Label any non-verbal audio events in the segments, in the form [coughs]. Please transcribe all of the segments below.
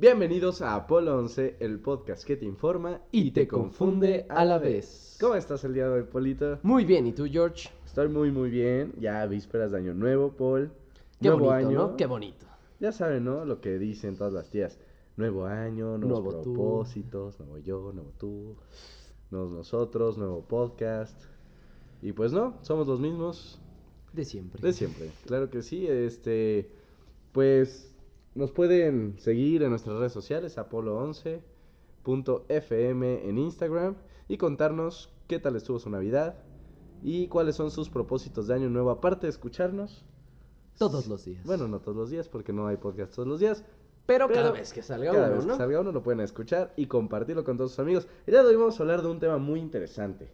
Bienvenidos a Apolo 11, el podcast que te informa Y te confunde a la vez. ¿Cómo estás el día de hoy, Polito? Muy bien, ¿y tú, George? Estoy muy, muy bien. Ya vísperas de Año Nuevo, Paul. Qué Nuevo bonito, año. ¿no? Qué bonito. Ya saben, ¿no? Lo que dicen todas las tías. Nuevo año, nuevos Nuevo tú. propósitos, nuevo yo, nuevo tú, nuevos nosotros, nuevo podcast. Y pues no, somos los mismos De siempre. de siempre. Claro que sí. Este, pues nos pueden seguir en nuestras redes sociales, apolo11.fm en Instagram y contarnos qué tal estuvo su Navidad y cuáles son sus propósitos de año nuevo, aparte de escucharnos. Todos los días. Bueno, no todos los días, porque no hay podcast todos los días. pero, cada vez que salga Cada uno, vez que salga uno lo pueden escuchar y compartirlo con todos sus amigos. El día de hoy vamos a hablar de un tema muy interesante.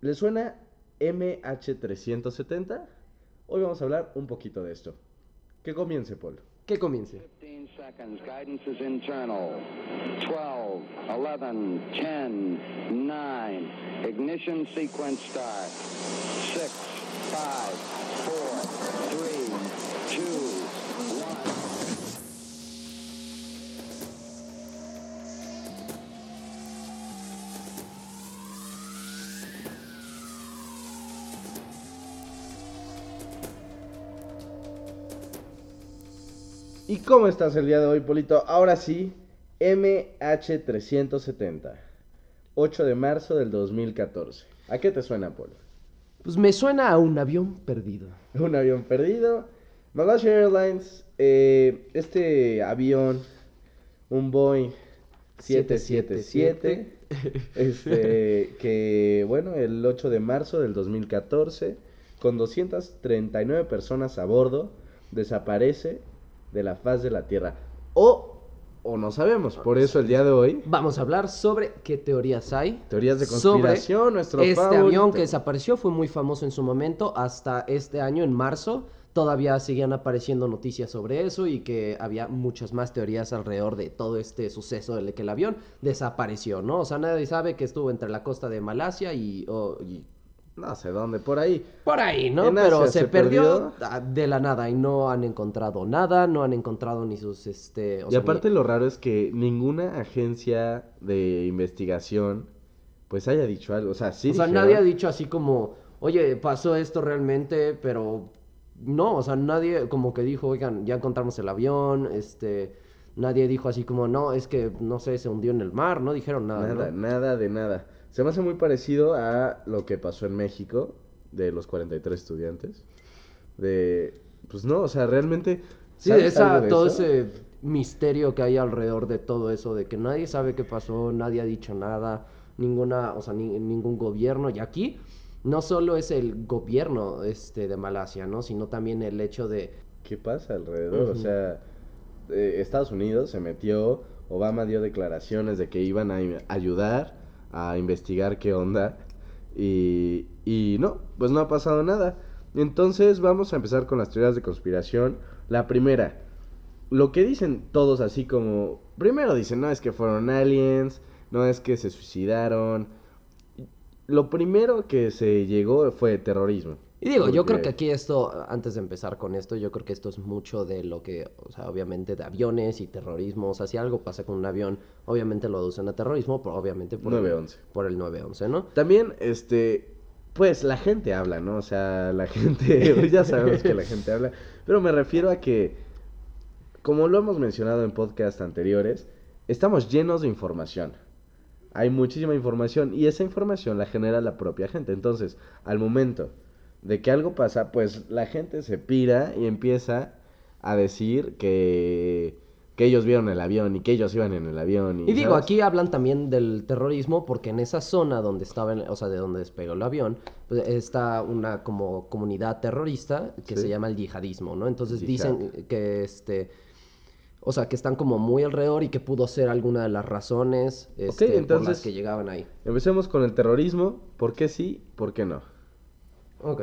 ¿Les suena MH370? Hoy vamos a hablar un poquito de esto. Que comience, Paul. Que comience. 15 seconds. Guidance is internal. 12, 11, 10, 9. Ignition sequence start. 6, 5, ¿Y cómo estás el día de hoy, Polito? Ahora sí, MH370. 8 de marzo del 2014. ¿A qué te suena, Paul? Pues me suena a un avión perdido. [laughs] Un avión perdido. Malaysia Airlines, eh, este avión, un Boeing 777, este, [laughs] que bueno, el 8 de marzo del 2014, con 239 personas a bordo, desaparece de la faz de la Tierra. O, o no sabemos, por eso el día de hoy, Vamos a hablar sobre qué teorías hay. teorías de sobre conspiración, nuestro Este favorito. avión que desapareció fue muy famoso en su momento. Hasta este año, en marzo, todavía seguían apareciendo noticias sobre eso y que había muchas más teorías alrededor de todo este suceso de que el avión desapareció, ¿no? O sea, nadie sabe que estuvo entre la costa de Malasia y No sé dónde, por ahí. por ahí, ¿no? En Pero Asia se, se perdió, perdió. de la nada y no han encontrado nada, no han encontrado ni sus, este... o y sea, aparte ni- lo raro es que ninguna agencia de investigación pues haya dicho algo. O sea, sí o sea, nadie ha dicho así como, oye, pasó esto realmente, pero no, o sea, nadie como que dijo, oigan, ya encontramos el avión, este, nadie dijo así como, no, es que, no sé, se hundió en el mar, no dijeron nada, Nada, ¿no? nada de nada. Se me hace muy parecido a lo que pasó en México de los 43 estudiantes. De, pues no, o sea, realmente... Sí, ¿sabes esa, todo eso? ese misterio que hay alrededor de todo eso, de que nadie sabe qué pasó, nadie ha dicho nada, ninguna, o sea, ni- ningún gobierno, y aquí no solo es el gobierno este, de Malasia, ¿no? Sino también el hecho de ¿Qué pasa alrededor? O sea, eh, Estados Unidos se metió, Obama dio declaraciones de que iban a ayudar a investigar qué onda y, y no, pues no ha pasado nada. Entonces vamos a empezar con las teorías de conspiración. La primera, lo que dicen todos así como, primero dicen, no es que fueron aliens, no es que se suicidaron. Lo primero que se llegó fue terrorismo. Y digo, yo creo que aquí esto, antes de empezar con esto, yo creo que esto es mucho de lo que, o sea, obviamente de aviones y terrorismo, o sea, si algo pasa con un avión, obviamente lo aducen a terrorismo, pero obviamente por, 911. El, por el 911, ¿no? También, este, pues la gente habla, ¿no? O sea, la [laughs] gente, pues, ya sabemos que la gente habla, pero me refiero a que, como lo hemos mencionado en podcast anteriores, estamos llenos de información. Hay muchísima información y esa información la genera la propia gente. Entonces, al momento de que algo pasa, pues la gente se pira y empieza a decir que, que ellos vieron el avión y que ellos iban en el avión. Y, Y digo, ¿sabes? aquí hablan también del terrorismo porque en esa zona donde estaba, o sea, de donde despegó el avión, pues está una como comunidad terrorista que Sí. se llama el yihadismo, ¿no? Entonces Yihad. dicen que este, o sea, que están como muy alrededor y que pudo ser alguna de las razones este, por las entonces- que llegaban ahí. Empecemos con el terrorismo. ¿Por qué sí? ¿Por qué no? Ok.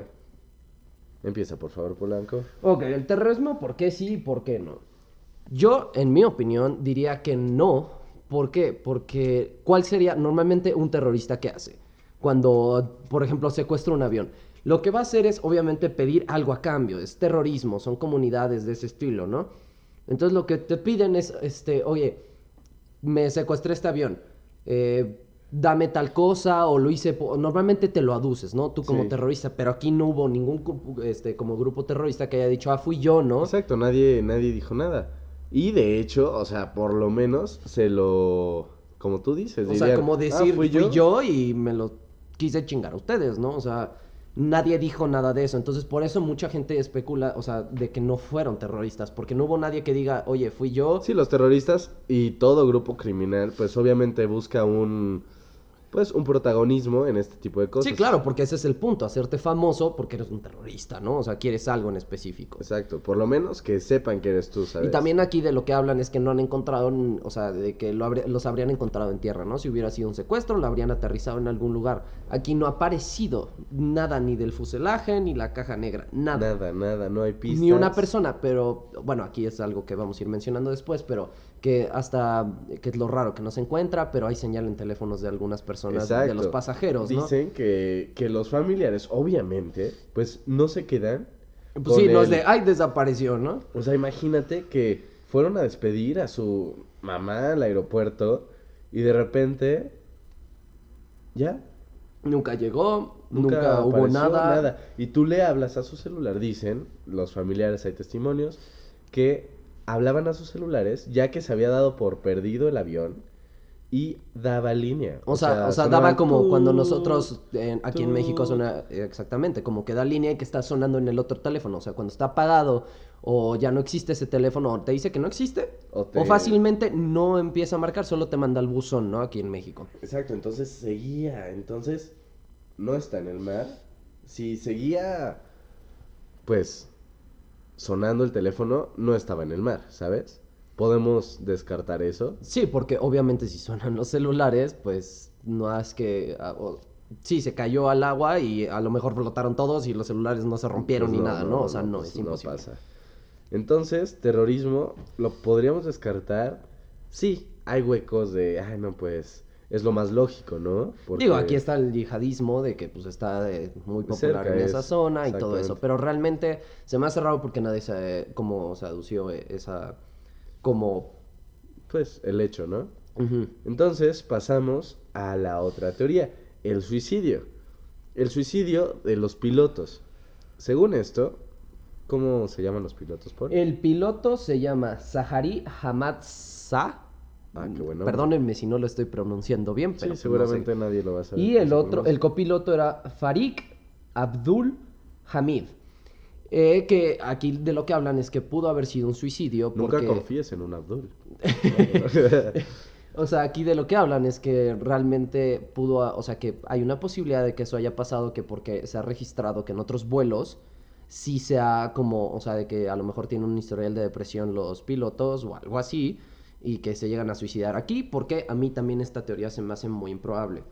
Empieza, por favor, Polanco. Ok, el terrorismo, ¿por qué sí y por qué no? Yo, en mi opinión, diría que no. ¿Por qué? Porque, ¿cuál sería normalmente un terrorista que hace? Cuando, por ejemplo, secuestra un avión. Lo que va a hacer es, obviamente, pedir algo a cambio. Es terrorismo, son comunidades de ese estilo, ¿no? Entonces lo que te piden es, este, oye, me secuestré este avión, eh, dame tal cosa o lo hice, normalmente te lo aduces, ¿no? Tú como Sí. terrorista, pero aquí no hubo ningún este, como grupo terrorista que haya dicho, ah, fui yo, ¿no? Exacto, nadie, nadie dijo nada. Y de hecho, o sea, por lo menos se lo. Como tú dices, O sea, como "Ah, decir, fui, yo? y me lo quise chingar a ustedes, ¿no? O sea, nadie dijo nada de eso. Entonces, por eso mucha gente especula, o sea, de que no fueron terroristas, porque no hubo nadie que diga, oye, fui yo. Sí, los terroristas y todo grupo criminal, pues obviamente busca un. Pues un protagonismo en este tipo de cosas. Sí, claro, porque ese es el punto, hacerte famoso porque eres un terrorista, ¿no? O sea, quieres algo en específico. Exacto, por lo menos que sepan que eres tú, ¿sabes? Y también aquí de lo que hablan es que no han encontrado, o sea, de que lo los habrían encontrado en tierra, ¿no? Si hubiera sido un secuestro, lo habrían aterrizado en algún lugar. Aquí no ha aparecido nada ni del fuselaje ni la caja negra, nada. Nada, nada, no hay pistas. Ni una persona, pero bueno, aquí es algo que vamos a ir mencionando después, pero que hasta, que es lo raro, que no se encuentra, pero hay señal en teléfonos de algunas personas, de los pasajeros, ¿no? Dicen que, que los familiares, obviamente, pues no se quedan. Pues sí, con no es el- de, ay, desapareció, ¿no? O sea, imagínate que fueron a despedir a su mamá al aeropuerto y de repente. Ya. Nunca llegó, Nunca, nunca, hubo apareció nada. Y tú le hablas a su celular, dicen los familiares, hay testimonios, que hablaban a sus celulares ya que se había dado por perdido el avión y daba línea. O sea, o sea, daba como cuando nosotros aquí en. México suena eh, exactamente, como que da línea y que está sonando en el otro teléfono. O sea, cuando está apagado o ya no existe ese teléfono o te dice que no existe O o, te- fácilmente no empieza a marcar, solo te manda el buzón, ¿no? Aquí en México. Exacto, entonces seguía, entonces no está en el mar. Si seguía, pues, sonando el teléfono, no estaba en el mar, ¿sabes? Podemos descartar eso. Sí, porque obviamente si suenan los celulares, pues no es que... ah, o- sí, se cayó al agua y a lo mejor flotaron todos y los celulares no se rompieron Pues ni nada, ¿no? O sea, no, pues es imposible. pasa. Entonces, terrorismo, ¿lo podríamos descartar? Sí, hay huecos de, ay, no, pues, es lo más lógico, ¿no? Porque- Digo, aquí está el yihadismo de que pues está eh, muy popular Cerca en es, esa zona y todo eso, pero realmente se me ha cerrado porque nadie se, como se adució eh, esa, como... Pues, el hecho, ¿no? Entonces pasamos a la otra teoría, el suicidio. El suicidio de los pilotos. Según esto, ¿cómo se llaman los pilotos? Por? El piloto se llama Zahari Hamad Sa. Ah, qué bueno. Perdónenme si no lo estoy pronunciando bien, Sí, pero pues, no sé. seguramente nadie lo va a saber. Y el otro, el copiloto era Farik Abdul Hamid. Eh, que aquí de lo que hablan es que pudo haber sido un suicidio Nunca confíes en un Abdul. [laughs] O sea, aquí de lo que hablan es que realmente pudo, o sea, que hay una posibilidad de que eso haya pasado, que porque se ha registrado que en otros vuelos sí se ha como, o sea, de que a lo mejor tienen un historial de depresión los pilotos o algo así, y que se llegan a suicidar aquí, porque a mí también esta teoría se me hace muy improbable.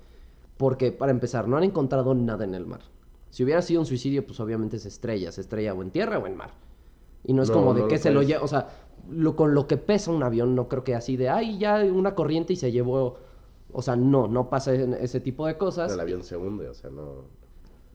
Porque, para empezar, no han encontrado nada en el mar. Si hubiera sido un suicidio, pues obviamente se estrella, se estrella o en tierra o en mar. Y no es No, como de no que lo se lo lleva, o sea, lo, con lo que pesa un avión, no creo que así de, ay, ya una corriente y se llevó, o sea, no, no pasa ese tipo de cosas. El avión se hunde, o sea, no...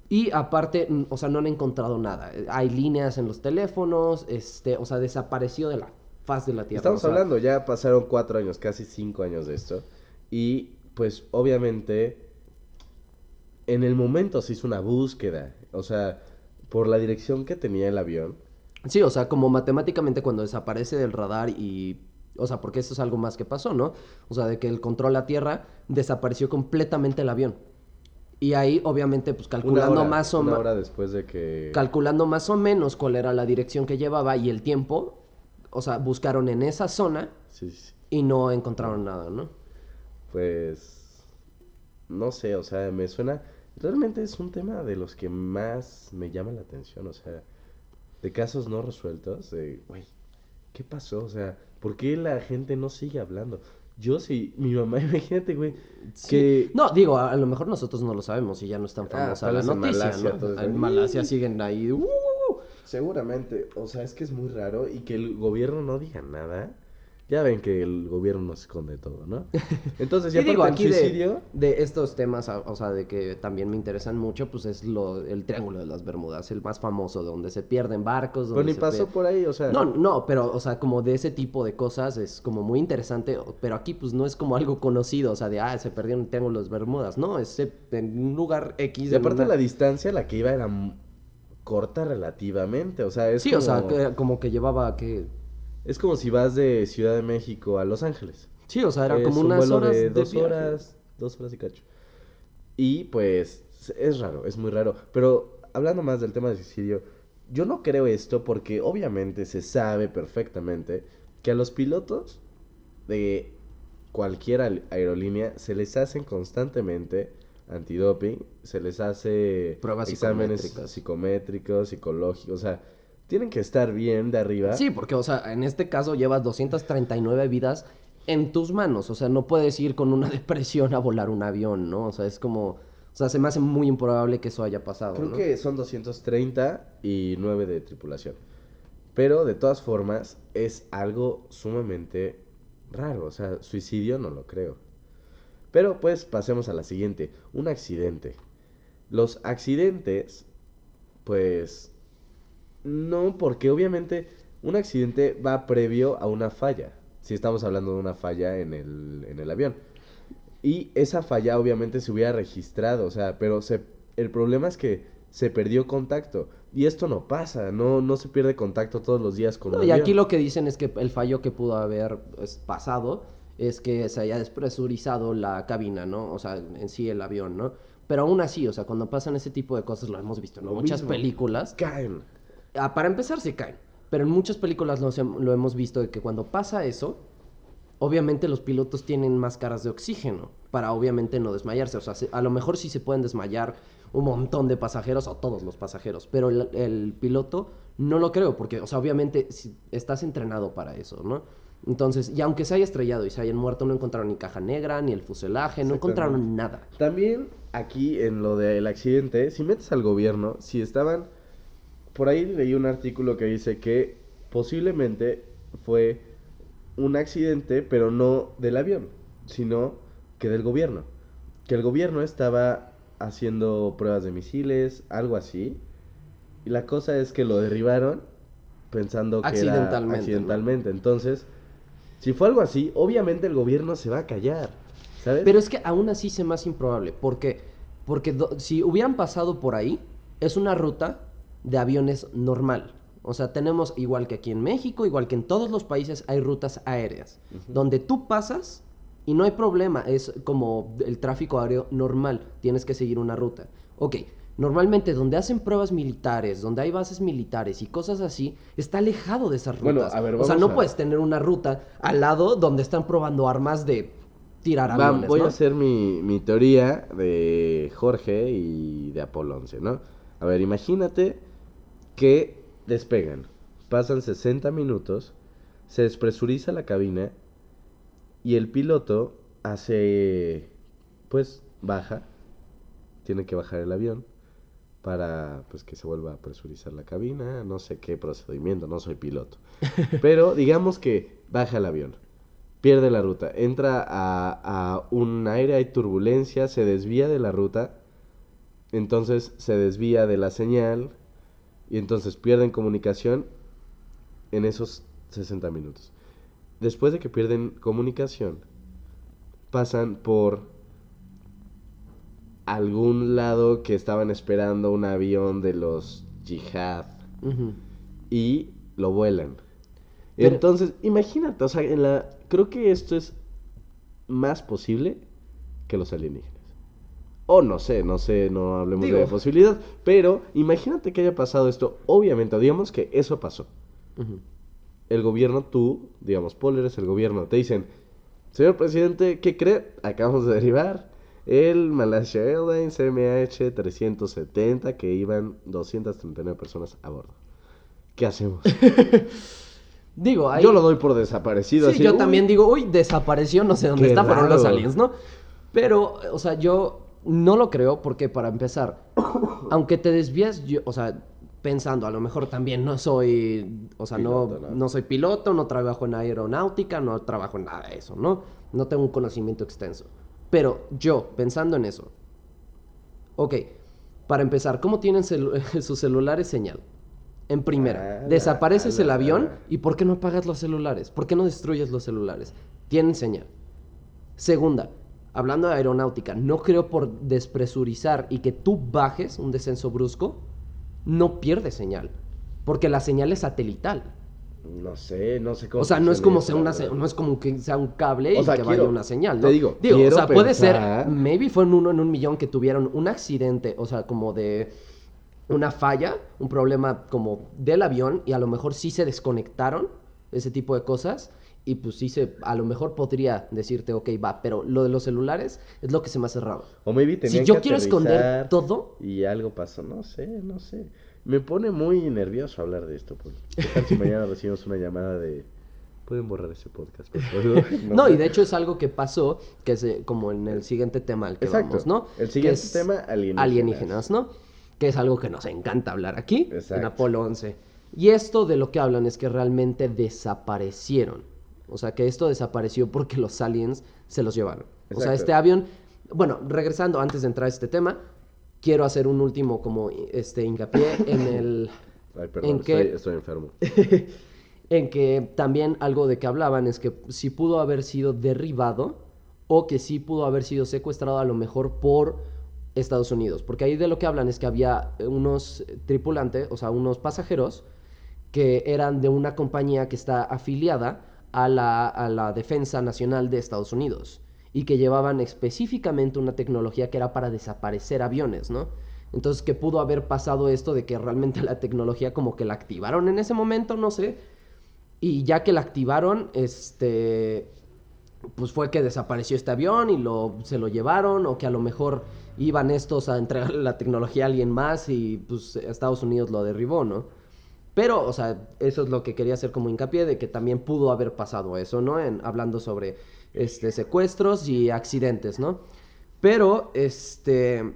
Y aparte, o sea, no han encontrado nada. Hay líneas en los teléfonos, este, o sea, desapareció de la faz de la Tierra. Estamos o sea, hablando, ya pasaron cuatro años, casi cinco años de esto. Y pues obviamente en el momento se hizo una búsqueda. O sea, por la dirección que tenía el avión. Sí, o sea, como matemáticamente cuando desaparece del radar y... O sea, porque eso es algo más que pasó, ¿no? O sea, de que el control a tierra desapareció completamente el avión. Y ahí, obviamente, pues Una calculando hora, más o una menos... hora después de que... calculando más o menos cuál era la dirección que llevaba y el tiempo, o sea, buscaron en esa zona Sí, sí, y no encontraron nada, ¿no? pues... No sé, o sea, me suena... Realmente es un tema de los que más me llama la atención, o sea, de casos no resueltos, de, güey, ¿qué pasó? O sea, ¿por qué la gente no sigue hablando? Yo sí, mi mamá, [laughs] imagínate, güey, que... No, digo, a, a lo mejor nosotros no lo sabemos y ya no es tan Ah, famosa la vez en noticia, Malasia, ¿no? En Malasia siguen ahí. uh, Seguramente, o sea, es que es muy raro y que el gobierno no diga nada. Ya ven que el gobierno nos esconde todo, ¿no? [laughs] Entonces, ya digo, aparte aquí el de, suicidio... de estos temas, o sea, de que también me interesan mucho, pues es lo, el Triángulo de las Bermudas, el más famoso, donde se pierden barcos. Pero donde ni se pasó por ahí, o sea... No, no, pero, o sea, como de ese tipo de cosas es como muy interesante, pero aquí pues no es como algo conocido, o sea, de, ah, se perdió en el Triángulo de las Bermudas, no, es en un lugar X. Y aparte una- la distancia a la que iba era corta relativamente, o sea, es Sí, como... o sea, que- como que llevaba que... Es como si vas de Ciudad de México a Los Ángeles. Sí, o sea, era Es como un unas vuelo horas de dos horas, dos horas y cacho. Y pues es raro, es muy raro. Pero hablando más del tema del suicidio, yo no creo esto porque obviamente se sabe perfectamente que a los pilotos de cualquier al- aerolínea se les hacen constantemente antidoping, se les hace Pruebas exámenes psicométricos, psicológicos, o sea, tienen que estar bien de arriba. Sí, porque, o sea, en este caso llevas 239 vidas en tus manos. O sea, no puedes ir con una [laughs] depresión a volar un avión, ¿no? O sea, es como. O sea, se me hace muy improbable que eso haya pasado. Creo ¿no? que son 230 y 9 de tripulación. Pero de todas formas es algo sumamente raro. O sea, suicidio no lo creo. Pero pues pasemos a la siguiente. Un accidente. Los accidentes, pues... No, porque obviamente un accidente va previo a una falla. Si estamos hablando de una falla en el, en el avión. Y esa falla obviamente se hubiera registrado, o sea, pero se, el problema es que se perdió contacto. Y esto no pasa, no, no se pierde contacto todos los días con No, un y aquí lo que dicen es que el fallo que pudo haber pues, pasado es que se haya despresurizado la cabina, ¿no? O sea, en sí el avión, ¿no? Pero aún así, o sea, cuando pasan ese tipo de cosas, lo hemos visto en Lo muchas mismo. películas. Caen. Ah, para empezar, se caen. Pero en muchas películas lo, lo hemos visto de que cuando pasa eso, obviamente los pilotos tienen máscaras de oxígeno para obviamente no desmayarse. O sea, se- a lo mejor sí se pueden desmayar un montón de pasajeros o todos los pasajeros, pero el, el piloto no lo creo porque, o sea, obviamente si estás entrenado para eso, ¿no? Entonces, y aunque se haya estrellado y se hayan muerto, no encontraron ni caja negra, ni el fuselaje, no encontraron nada. También aquí en lo del accidente, si metes al gobierno, si estaban... Por ahí leí un artículo que dice que posiblemente fue un accidente, pero no del avión, sino que del gobierno. Que el gobierno estaba haciendo pruebas de misiles, algo así. Y la cosa es que lo derribaron pensando que era Accidentalmente, ¿no? accidentalmente. Entonces, si fue algo así, obviamente el gobierno se va a callar. ¿Sabes? Pero es que aún así se más improbable. ¿Por qué? Porque do- si hubieran pasado por ahí, es una ruta de aviones normal. O sea, tenemos, igual que aquí en México, igual que en todos los países, hay rutas aéreas. Donde tú pasas y no hay problema. Es como el tráfico aéreo normal. Tienes que seguir una ruta. Ok. Normalmente donde hacen pruebas militares, donde hay bases militares y cosas así, está alejado de esas Bueno, rutas. a ver, o sea, vamos no a- puedes tener una ruta al lado donde están probando armas de tirar Va, aviones, voy ¿no? a hacer mi, mi teoría de Jorge y de Apolo 11, ¿no? A ver, imagínate que despegan, pasan 60 minutos, se despresuriza la cabina y el piloto hace, pues, baja, tiene que bajar el avión para, pues, que se vuelva a presurizar la cabina, no sé qué procedimiento, no soy piloto. [laughs] Pero digamos que baja el avión pierde la ruta, entra a, a un aire, hay turbulencia, se desvía de la ruta, entonces se desvía de la señal y entonces pierden comunicación en esos 60 minutos. Después de que pierden comunicación, pasan por algún lado que estaban esperando un avión de los yihad y lo vuelan. Pero- Entonces, imagínate, o sea, en la, creo que esto es más posible que los alienígenas. O no sé, no sé, no hablemos Digo- de posibilidad, pero imagínate que haya pasado esto, obviamente, digamos que eso pasó. El gobierno, tú, digamos, Paul, eres el gobierno, te dicen, señor presidente, ¿qué cree? Acabamos de derribar el Malaysia Airlines MH 370 que iban 239 personas a bordo. ¿Qué hacemos? [laughs] Digo, ahí... Yo lo doy por desaparecido. Sí, así, yo uy, también digo, uy, desapareció, no sé dónde está, fueron los raro. aliens, ¿no? Pero, o sea, yo no lo creo porque para empezar, [coughs] aunque te desvías, yo, o sea, pensando, a lo mejor también no soy, o sea, Piloto, no, ¿no? no soy piloto, no trabajo en aeronáutica, no trabajo en nada de eso, ¿no? No tengo un conocimiento extenso. Pero yo, pensando en eso, ok, para empezar, ¿cómo tienen celu- [laughs] sus celulares señal? En primera, desapareces el avión y ¿por qué no apagas los celulares? ¿Por qué no destruyes los celulares? Tienen señal. Segunda, hablando de aeronáutica, no creo por despresurizar y que tú bajes un descenso brusco, no pierdes señal. Porque la señal es satelital. No sé, no sé cómo. O sea, no es como sea una se- no es como que sea un cable y O sea, que quiero- vaya una señal, ¿no? te digo, o quiero sea, puede ser, maybe fue en uno en un millón que tuvieron un accidente, o sea, como de una falla, un problema como del avión y a lo mejor sí se desconectaron, ese tipo de cosas. Y pues sí se, a lo mejor podría decirte, ok, va, pero lo de los celulares es lo que se me hace raro. O maybe Si yo que quiero esconder todo, Y algo pasó, no sé, no sé. Me pone muy nervioso hablar de esto, Paul. ¿Qué tal si mañana [laughs] recibimos una llamada de... Pueden borrar ese podcast, por favor? [laughs] No, y de hecho es algo que pasó, que es eh, como en el siguiente tema al que Exacto. vamos, ¿no? El siguiente es tema, alienígenas. alienígenas, ¿no? Que es algo que nos encanta hablar aquí, en Exacto. Apolo 11. Y esto de lo que hablan es que realmente desaparecieron. O sea, que esto desapareció porque los aliens se los llevaron. O sea, este avión... Bueno, regresando antes de entrar a este tema, quiero hacer un último como este hincapié en [coughs] el... Ay, perdón, ¿En qué? estoy, estoy enfermo. [laughs] en que también algo de que hablaban es que sí pudo haber sido derribado o que sí pudo haber sido secuestrado a lo mejor por Estados Unidos. Porque ahí de lo que hablan es que había unos tripulantes, o sea, unos pasajeros que eran de una compañía que está afiliada a la, a la Defensa Nacional de Estados Unidos y que llevaban específicamente una tecnología que era para desaparecer aviones, ¿no? Entonces, que pudo haber pasado esto de que realmente [laughs] la tecnología como que la activaron en ese momento, no sé, y ya que la activaron, este, pues fue que desapareció este avión y lo, se lo llevaron, o que a lo mejor iban estos a entregar la tecnología a alguien más y pues Estados Unidos lo derribó, ¿no? Pero, o sea, eso es lo que quería hacer como hincapié de que también pudo haber pasado eso, ¿no? Hablando sobre este, secuestros y accidentes, ¿no? Pero, este,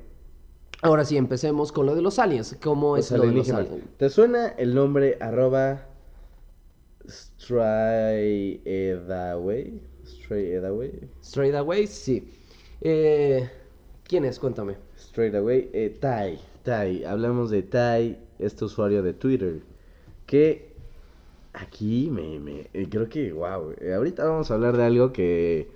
ahora sí, empecemos con lo de los aliens. ¿Cómo Los es lo de los aliens? ¿Te suena el nombre arroba Stray Edaway? Stray Edaway. Straight away, sí. Eh, ¿Quién es? Cuéntame. Straight away. Eh, Tai. Tai. Hablamos de Tai, este usuario de Twitter. Que aquí me. me eh, creo que, wow. ahorita vamos a hablar de algo que.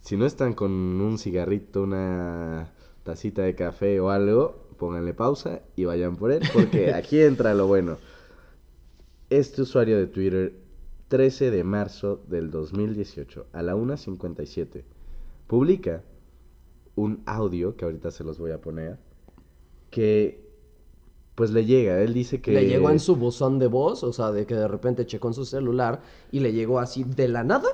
Si no están con un cigarrito, una tacita de café o algo, pónganle pausa y vayan por él. Porque [laughs] aquí entra lo bueno. Este usuario de Twitter, 13 de marzo del 2018, a la 1.57, publica un audio, que ahorita se los voy a poner, que pues le llega, él dice que... Le llegó en su buzón de voz, o sea, de que de repente checó en su celular y le llegó así de la nada.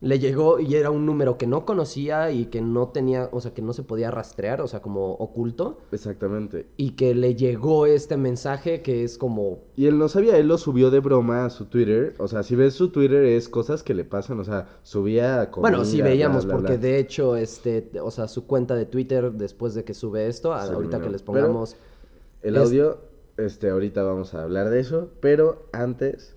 Le llegó y era un número que no conocía y que no tenía, o sea, que no se podía rastrear, o sea, como oculto. Exactamente. Y que le llegó este mensaje que es como, Y él no sabía, él lo subió de broma a su Twitter. O sea, si ves su Twitter es cosas que le pasan, o sea, subía comida, bueno, sí veíamos, bla, porque bla. de hecho, este, o sea, su cuenta de Twitter después de que sube esto, a- ahorita que les Pero pongamos... El Es- audio, este, ahorita vamos a hablar de eso, pero antes,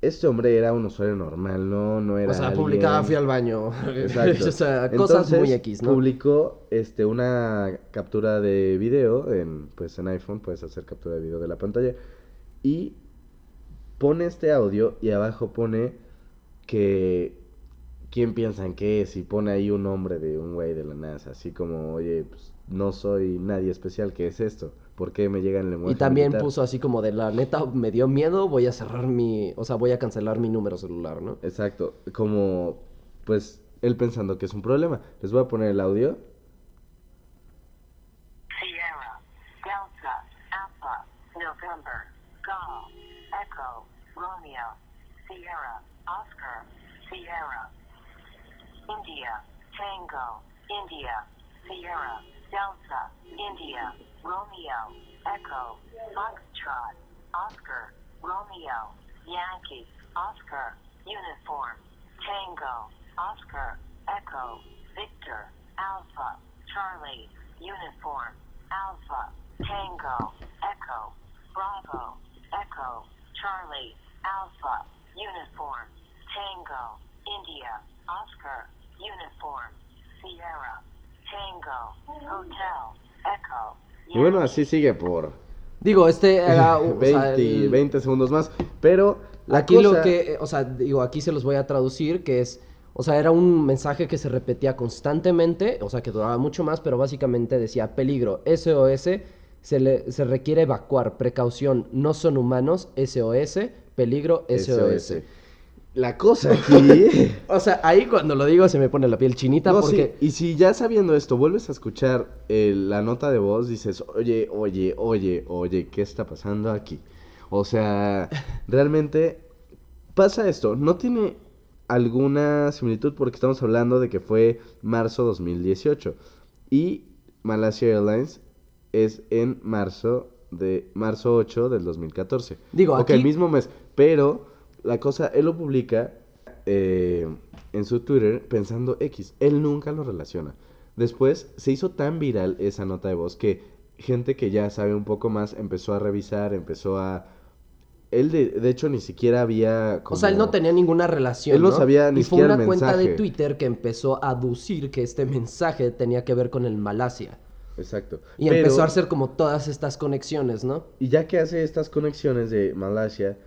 este hombre era un usuario normal, no, no era O sea, alguien- publicaba fui al baño. [laughs] Exacto. o sea, cosas Entonces, muy X, ¿no? Publicó este una captura de video en pues en iPhone puedes hacer captura de video de la pantalla y pone este audio y abajo pone que quién piensan que es y pone ahí un nombre de un güey de la NASA, así como, "Oye, pues, no soy nadie especial, ¿qué es esto? ¿Por qué me llegan el Y lenguaje también militar?" puso así como de la neta me dio miedo, voy a cerrar mi, o sea, voy a cancelar mi número celular, ¿no? Exacto, como pues él pensando que es un problema. Les voy a poner el audio. Sierra, Delta, Alpha, November, Golf, Echo, Romeo, Sierra, Oscar, Sierra, India, Tango, India, Sierra, Delta, India, Romeo, Echo, Foxtrot, Oscar, Romeo, Yankee, Oscar, Uniform, Tango, Oscar, Echo, Victor, Alpha, Charlie, Uniform, Alpha, Tango, Echo, Bravo, Echo, Charlie, Alpha, Uniform, Tango, India, Oscar, Uniform, Sierra, Tango, Hotel, Echo. Y bueno, así sigue por Digo, este era... o 20, [laughs] sea, el- 20 segundos más. Pero la aquí cosa- lo que, eh, o sea, digo, aquí se los voy a traducir, que es, o sea, era un mensaje que se repetía constantemente, o sea, que duraba mucho más, pero básicamente decía, peligro, SOS, se, le, se requiere evacuar, precaución, no son humanos, SOS, peligro, SOS. SOS. La cosa aquí... [laughs] O sea, ahí cuando lo digo se me pone la piel chinita No, porque... sí, Y si ya sabiendo esto vuelves a escuchar eh, la nota de voz, dices, oye, oye, oye, oye, ¿qué está pasando aquí? O sea, [laughs] realmente pasa esto. No tiene alguna similitud porque estamos hablando de que fue marzo 2018 y Malaysia Airlines es en marzo de marzo 8 del 2014. Digo, Ok, aquí- el mismo mes, pero la cosa, él lo publica eh, en su Twitter pensando X. Él nunca lo relaciona. Después se hizo tan viral esa nota de voz que gente que ya sabe un poco más empezó a revisar, empezó a... Él de, de hecho ni siquiera había... O sea, él no tenía ninguna relación. Él no sabía ni y fue siquiera una el cuenta de. Twitter que empezó a aducir que este mensaje tenía que ver con el Malasia. Exacto. Y Pero- empezó a hacer como todas estas conexiones, ¿no? Y ya que hace estas conexiones de Malasia,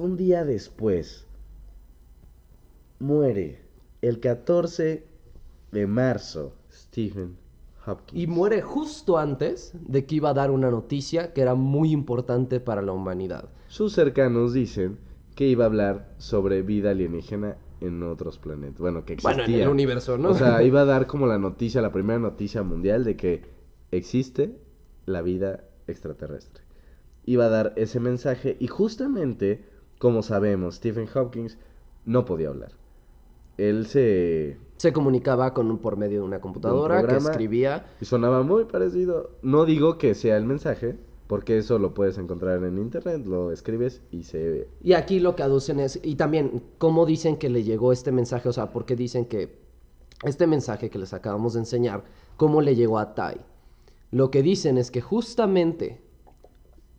un día después muere el 14 de marzo Stephen Hopkins. Y muere justo antes de que iba a dar una noticia que era muy importante para la humanidad. Sus cercanos dicen que iba a hablar sobre vida alienígena en otros planetas. Bueno, que existía. Bueno, en el universo, ¿no? O sea, iba a dar como la noticia, la primera noticia mundial de que existe la vida extraterrestre. Iba a dar ese mensaje y justamente, como sabemos, Stephen Hopkins no podía hablar. Él se... Se comunicaba con un, por medio de una computadora que programa. escribía. Y sonaba muy parecido. No digo que sea el mensaje, porque eso lo puedes encontrar en internet, lo escribes y se... Y aquí lo que aducen es, y también, ¿cómo dicen que le llegó este mensaje? O sea, ¿por qué dicen que este mensaje que les acabamos de enseñar, cómo le llegó a Tai? Lo que dicen es que justamente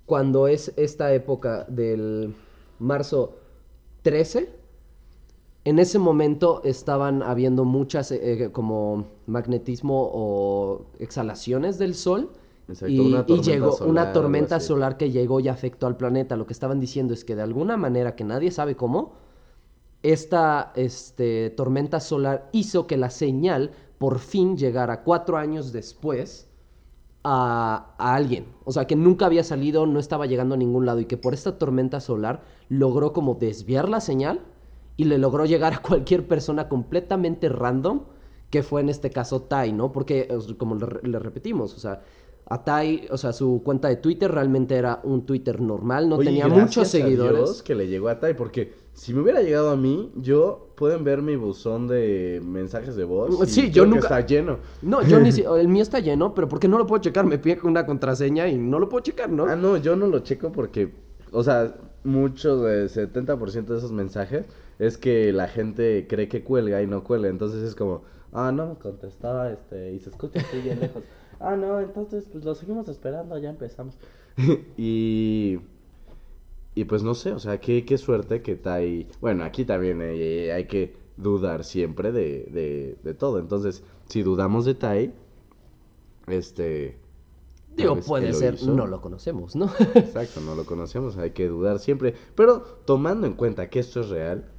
cuando es esta época del marzo 13, en ese momento estaban habiendo muchas eh, eh, como magnetismo o exhalaciones del sol. Exacto, y, una y llegó solar, una tormenta solar que llegó y afectó al planeta. Lo que estaban diciendo es que de alguna manera que nadie sabe cómo, esta este, tormenta solar hizo que la señal por fin llegara cuatro años después a, a alguien. O sea, que nunca había salido, no estaba llegando a ningún lado y que por esta tormenta solar logró como desviar la señal y le logró llegar a cualquier persona completamente random, que fue en este caso Tai, ¿no? Porque, os- como le, re- le repetimos, o sea, a Tai, o sea, su cuenta de Twitter realmente era un Twitter normal, no Oye, tenía muchos a seguidores. Dios que le llegó a Tai, porque si me hubiera llegado a mí, yo pueden ver mi buzón de mensajes de voz. Sí, yo nunca- está lleno. No, yo ni [laughs] si- el mío está lleno, pero porque no lo puedo checar, me pide una contraseña y no lo puedo checar, ¿no? Ah, no, yo no lo checo porque, o sea, mucho de 70% de esos mensajes es que la gente cree que cuelga y no cuelga. Entonces es como, ah, no me contestó, este, y se escucha así bien lejos. Ah, no, entonces pues lo seguimos esperando, ya empezamos. [laughs] y. Y pues no sé, o sea, qué, qué suerte que Tai. Bueno, aquí también eh, hay que dudar siempre de, de, de todo. Entonces, si dudamos de Tai, este. Digo, puede ser, hizo. no lo conocemos, ¿no? Exacto, no lo conocemos, hay que dudar siempre. Pero tomando en cuenta que esto es real,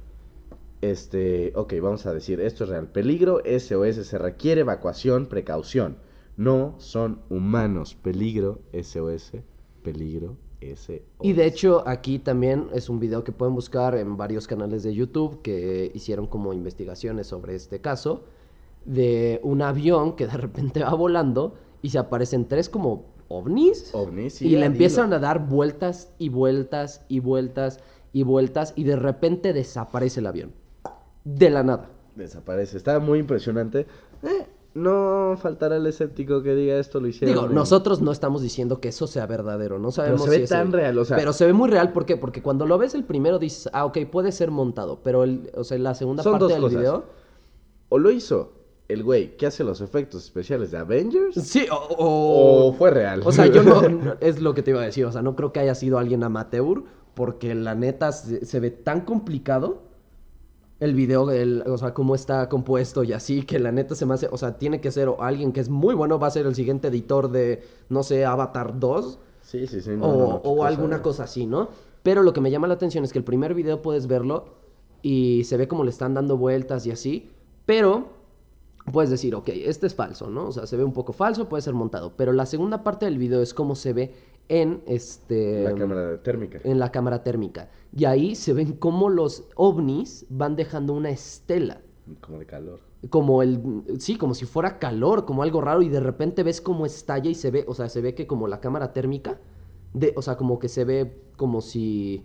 este, ok, vamos a decir, esto es real. Peligro SOS, se requiere evacuación, precaución. No son humanos. Peligro SOS, peligro Y de hecho, aquí también es un video que pueden buscar en varios canales de YouTube que hicieron como investigaciones sobre este caso de un avión que de repente va volando y se aparecen tres como ovnis ovnis, sí, y le empiezan dilo. a dar vueltas y vueltas y vueltas y vueltas y de repente desaparece el avión. De la nada. Desaparece, está muy impresionante. Eh, no faltará el escéptico que diga esto lo hicieron. Digo, nosotros no estamos diciendo que eso sea verdadero, no sabemos se ve si es tan el- real, o sea- Pero se ve muy real, ¿por qué? Porque cuando lo ves el primero dices, ah, ok, puede ser montado, pero el, o sea, la segunda Son parte dos del cosas. video... O lo hizo el güey que hace los efectos especiales de Avengers Sí, o, o, o- fue real. O sea, yo no, [laughs] no- es lo que te iba a decir, o sea, no creo que haya sido alguien amateur, porque la neta se, se ve tan complicado el video, el, o sea, cómo está compuesto y así, que la neta se me hace, o sea, tiene que ser o alguien que es muy bueno, va a ser el siguiente editor de, no sé, Avatar 2, Sí, sí, sí. no, o, no, no, qué o cosa, alguna eh. cosa así, ¿no? Pero lo que me llama la atención es que el primer video puedes verlo y se ve como le están dando vueltas y así, pero puedes decir, ok, este es falso, ¿no? O sea, se ve un poco falso, puede ser montado, pero la segunda parte del video es como se ve en este... La cámara térmica. En la cámara térmica. Y ahí se ven cómo los ovnis van dejando una estela Como de calor. como el sí, como si fuera calor, como algo raro y de repente ves cómo estalla y se ve, o sea, se ve que como la cámara térmica de, o sea, como que se ve como si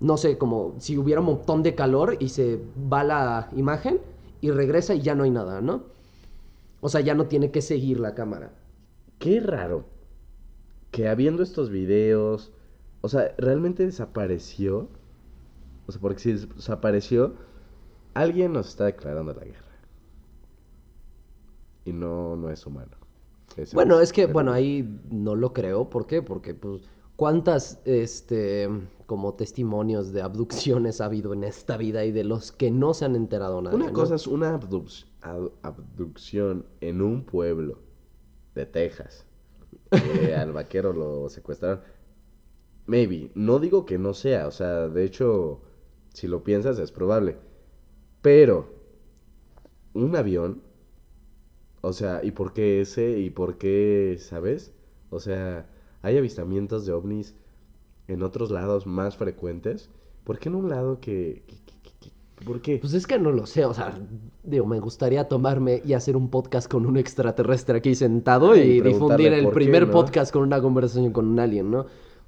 no sé, como si hubiera un montón de calor y se va la imagen y regresa y ya no hay nada, ¿no? O sea, ya no tiene que seguir la cámara. Qué raro que habiendo estos videos, o sea, realmente desapareció. O sea, porque si desapareció, alguien nos está declarando la guerra. Y no, no es humano. Bueno, es que, bueno, ahí no lo creo. ¿Por qué? Porque, pues, ¿cuántas, este, como testimonios de abducciones ha habido en esta vida y de los que no se han enterado nadie? Una ¿no? cosa es una abduc- abducción en un pueblo de Texas. Al vaquero lo secuestraron. Maybe. No digo que no sea. O sea, de hecho, si lo piensas es probable. Pero, un avión. O sea, ¿y por qué ese? ¿Y por qué, sabes? O sea, hay avistamientos de ovnis en otros lados más frecuentes. ¿Por qué en un lado que- ¿Por qué? Pues es que no lo sé, o sea, digo, me gustaría tomarme y hacer un podcast con un extraterrestre aquí sentado Y difundir el qué, primer ¿no? podcast con una conversación con un alien, ¿no?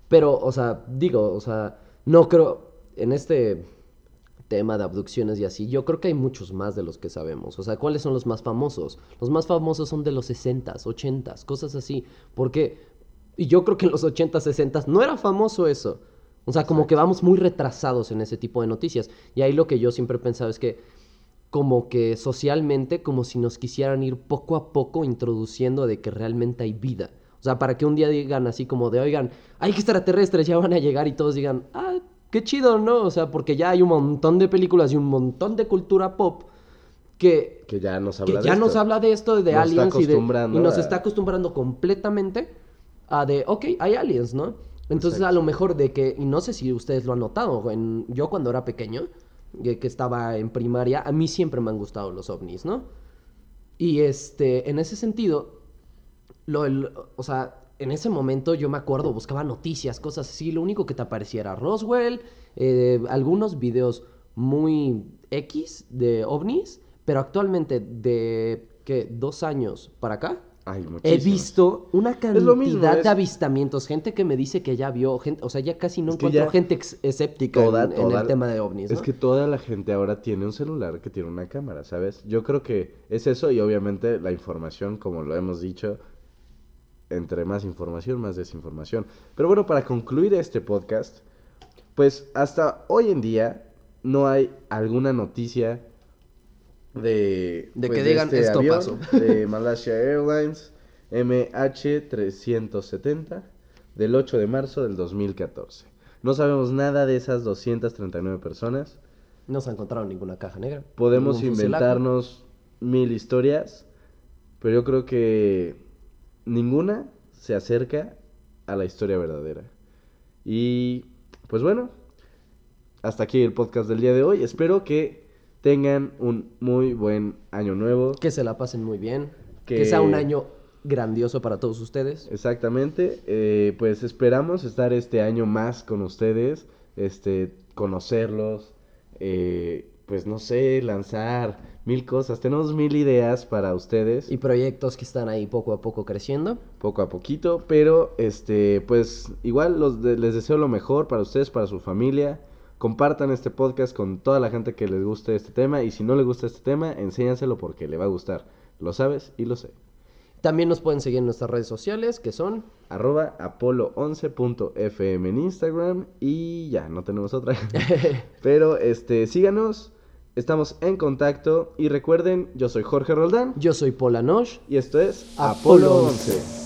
Pero, o sea, digo, o sea, no creo, en este tema de abducciones y así, yo creo que hay muchos más de los que sabemos. O sea, ¿cuáles son los más famosos? Los más famosos son de los 60s, 80s, cosas así. Porque, y yo creo que en los 80s, 60s no era famoso eso. O sea, como que vamos muy retrasados en ese tipo de noticias. Y ahí lo que yo siempre he pensado es que como que socialmente, como si nos quisieran ir poco a poco introduciendo de que realmente hay vida. O sea, para que un día digan así como de, oigan, hay extraterrestres, ya van a llegar y todos digan, ah, qué chido, ¿no? O sea, porque ya hay un montón de películas y un montón de cultura pop que, Que ya nos que habla de ya nos esto. habla de esto, de Nos está aliens y, de- y nos a- está acostumbrando completamente a de, ok, hay aliens, ¿no? Entonces Exacto. a lo mejor de que, y no sé si ustedes lo han notado, en, yo cuando era pequeño, que, que estaba en primaria, a mí siempre me han gustado los ovnis, ¿no? Y este, en ese sentido, lo, el- o sea, en ese momento yo me acuerdo, buscaba noticias, cosas así, lo único que te aparecía era Roswell, eh, algunos videos muy X de ovnis, pero actualmente de, ¿qué? Dos años para acá, Ay, he visto una cantidad mismo, de es- avistamientos, gente que me dice que ya vio, gente, o sea, ya casi no Es que encuentro ya gente ex- escéptica Toda, en, el tema de ovnis, Es que toda la gente ahora tiene un celular que tiene una cámara, ¿sabes? Yo creo que es eso y obviamente la información, como lo hemos dicho, entre más información, más desinformación. Pero bueno, para concluir este podcast, pues hasta hoy en día no hay alguna noticia de, De pues, que digan, este "Esto avión pasó". de [laughs] Malaysia Airlines MH370 del 8 de marzo del 2014. No sabemos nada de esas 239 personas. No se ha encontrado ninguna caja negra. Podemos inventarnos mil historias, pero yo creo que ninguna se acerca a la historia verdadera. Y pues bueno, hasta aquí el podcast del día de hoy. Espero que tengan un muy buen año nuevo. Que se la pasen muy bien. Que, Que- sea un año grandioso para todos ustedes. Exactamente, eh, pues esperamos estar este año más con ustedes, este, conocerlos, eh, pues no sé, lanzar mil cosas. Tenemos mil ideas para ustedes, Y proyectos que están ahí poco a poco creciendo. poco a poquito, pero este, pues igual los de- les deseo lo mejor para ustedes, para su familia. Compartan este podcast con toda la gente que les guste este tema y si no les gusta este tema, enséñanselo porque le va a gustar. Lo sabes y lo sé. También nos pueden seguir en nuestras redes sociales, que son arroba apolo11.fm en Instagram y ya, no tenemos otra. [laughs] [laughs] Pero este, síganos Estamos en contacto y recuerden, yo soy Jorge Roldán Yo soy Paula Nosh. y esto es Apolo Apolo 11. 11.